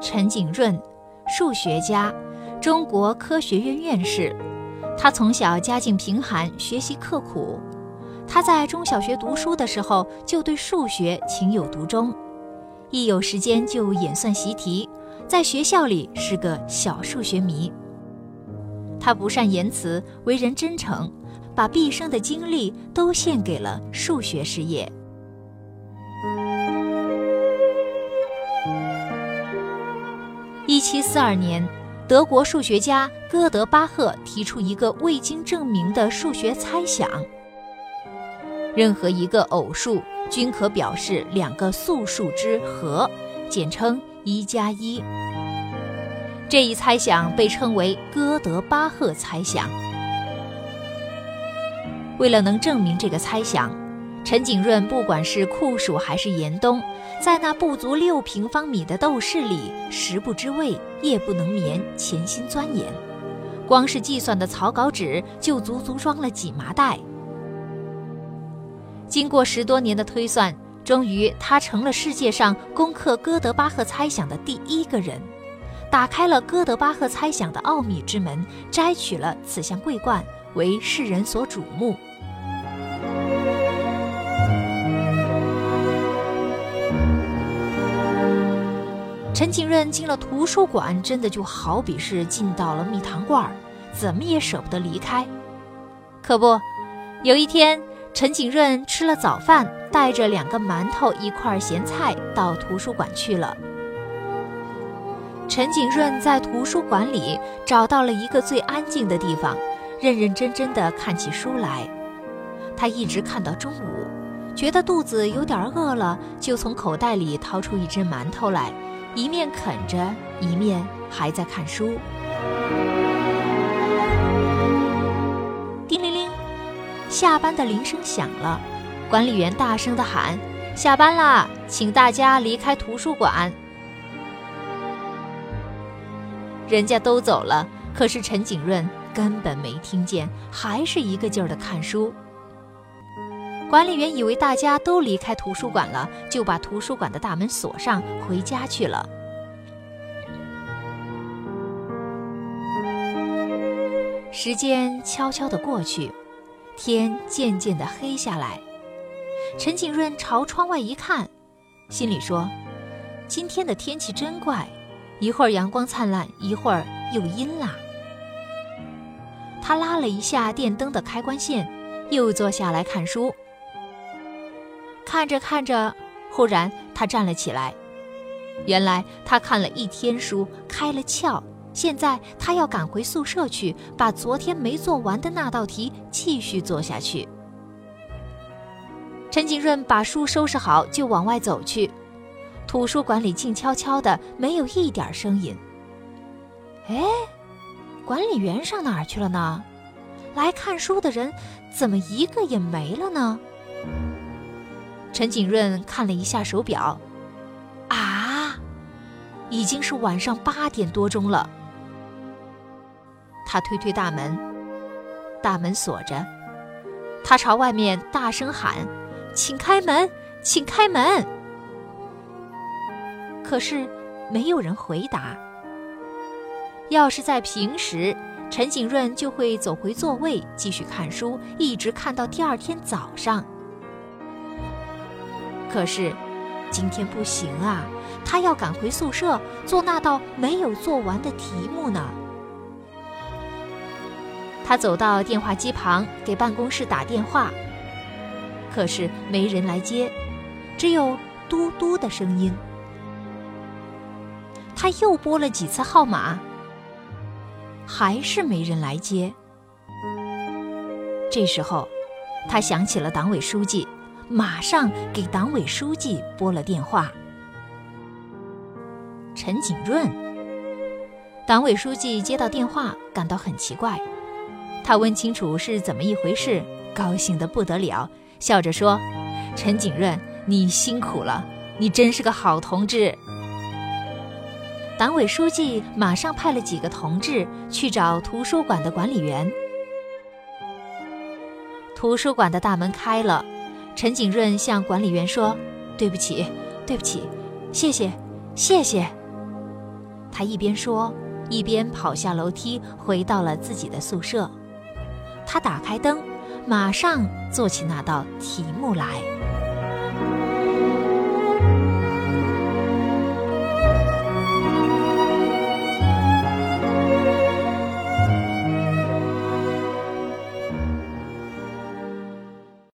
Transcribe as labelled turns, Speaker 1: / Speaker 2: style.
Speaker 1: 陈景润，数学家，中国科学院院士。他从小家境贫寒，学习刻苦。他在中小学读书的时候就对数学情有独钟，一有时间就演算习题，在学校里是个小数学迷。他不善言辞，为人真诚，把毕生的精力都献给了数学事业。一七四二年，德国数学家哥德巴赫提出一个未经证明的数学猜想。任何一个偶数均可表示两个素数之和，简称一加一。这一猜想被称为哥德巴赫猜想。为了能证明这个猜想，陈景润不管是酷暑还是严冬，在那不足六平方米的斗室里，食不知味，夜不能眠，潜心钻研。光是计算的草稿纸就足足装了几麻袋。经过十多年的推算，终于他成了世界上攻克哥德巴赫猜想的第一个人，打开了哥德巴赫猜想的奥秘之门，摘取了此项桂冠，为世人所瞩目。陈景润进了图书馆，真的就好比是进到了蜜糖罐儿，怎么也舍不得离开。可不，有一天。陈景润吃了早饭，带着两个馒头、一块咸菜到图书馆去了。陈景润在图书馆里找到了一个最安静的地方，认认真真地看起书来。他一直看到中午，觉得肚子有点饿了，就从口袋里掏出一只馒头来，一面啃着，一面还在看书。叮铃铃下班的铃声响了，管理员大声的喊：“下班啦，请大家离开图书馆。”人家都走了，可是陈景润根本没听见，还是一个劲儿的看书。管理员以为大家都离开图书馆了，就把图书馆的大门锁上，回家去了。时间悄悄地过去。天渐渐地黑下来，陈景润朝窗外一看，心里说：“今天的天气真怪，一会儿阳光灿烂，一会儿又阴啦。”他拉了一下电灯的开关线，又坐下来看书。看着看着，忽然他站了起来，原来他看了一天书，开了窍。现在他要赶回宿舍去，把昨天没做完的那道题继续做下去。陈景润把书收拾好，就往外走去。图书馆里静悄悄的，没有一点声音。哎，管理员上哪儿去了呢？来看书的人怎么一个也没了呢？陈景润看了一下手表，啊，已经是晚上八点多钟了。他推推大门，大门锁着。他朝外面大声喊：“请开门，请开门！”可是没有人回答。要是在平时，陈景润就会走回座位继续看书，一直看到第二天早上。可是今天不行啊，他要赶回宿舍做那道没有做完的题目呢。他走到电话机旁，给办公室打电话，可是没人来接，只有嘟嘟的声音。他又拨了几次号码，还是没人来接。这时候，他想起了党委书记，马上给党委书记拨了电话。陈景润，党委书记接到电话，感到很奇怪。他问清楚是怎么一回事，高兴得不得了，笑着说：“陈景润，你辛苦了，你真是个好同志。”党委书记马上派了几个同志去找图书馆的管理员。图书馆的大门开了，陈景润向管理员说：“对不起，对不起，谢谢，谢谢。”他一边说，一边跑下楼梯，回到了自己的宿舍。他打开灯，马上做起那道题目来。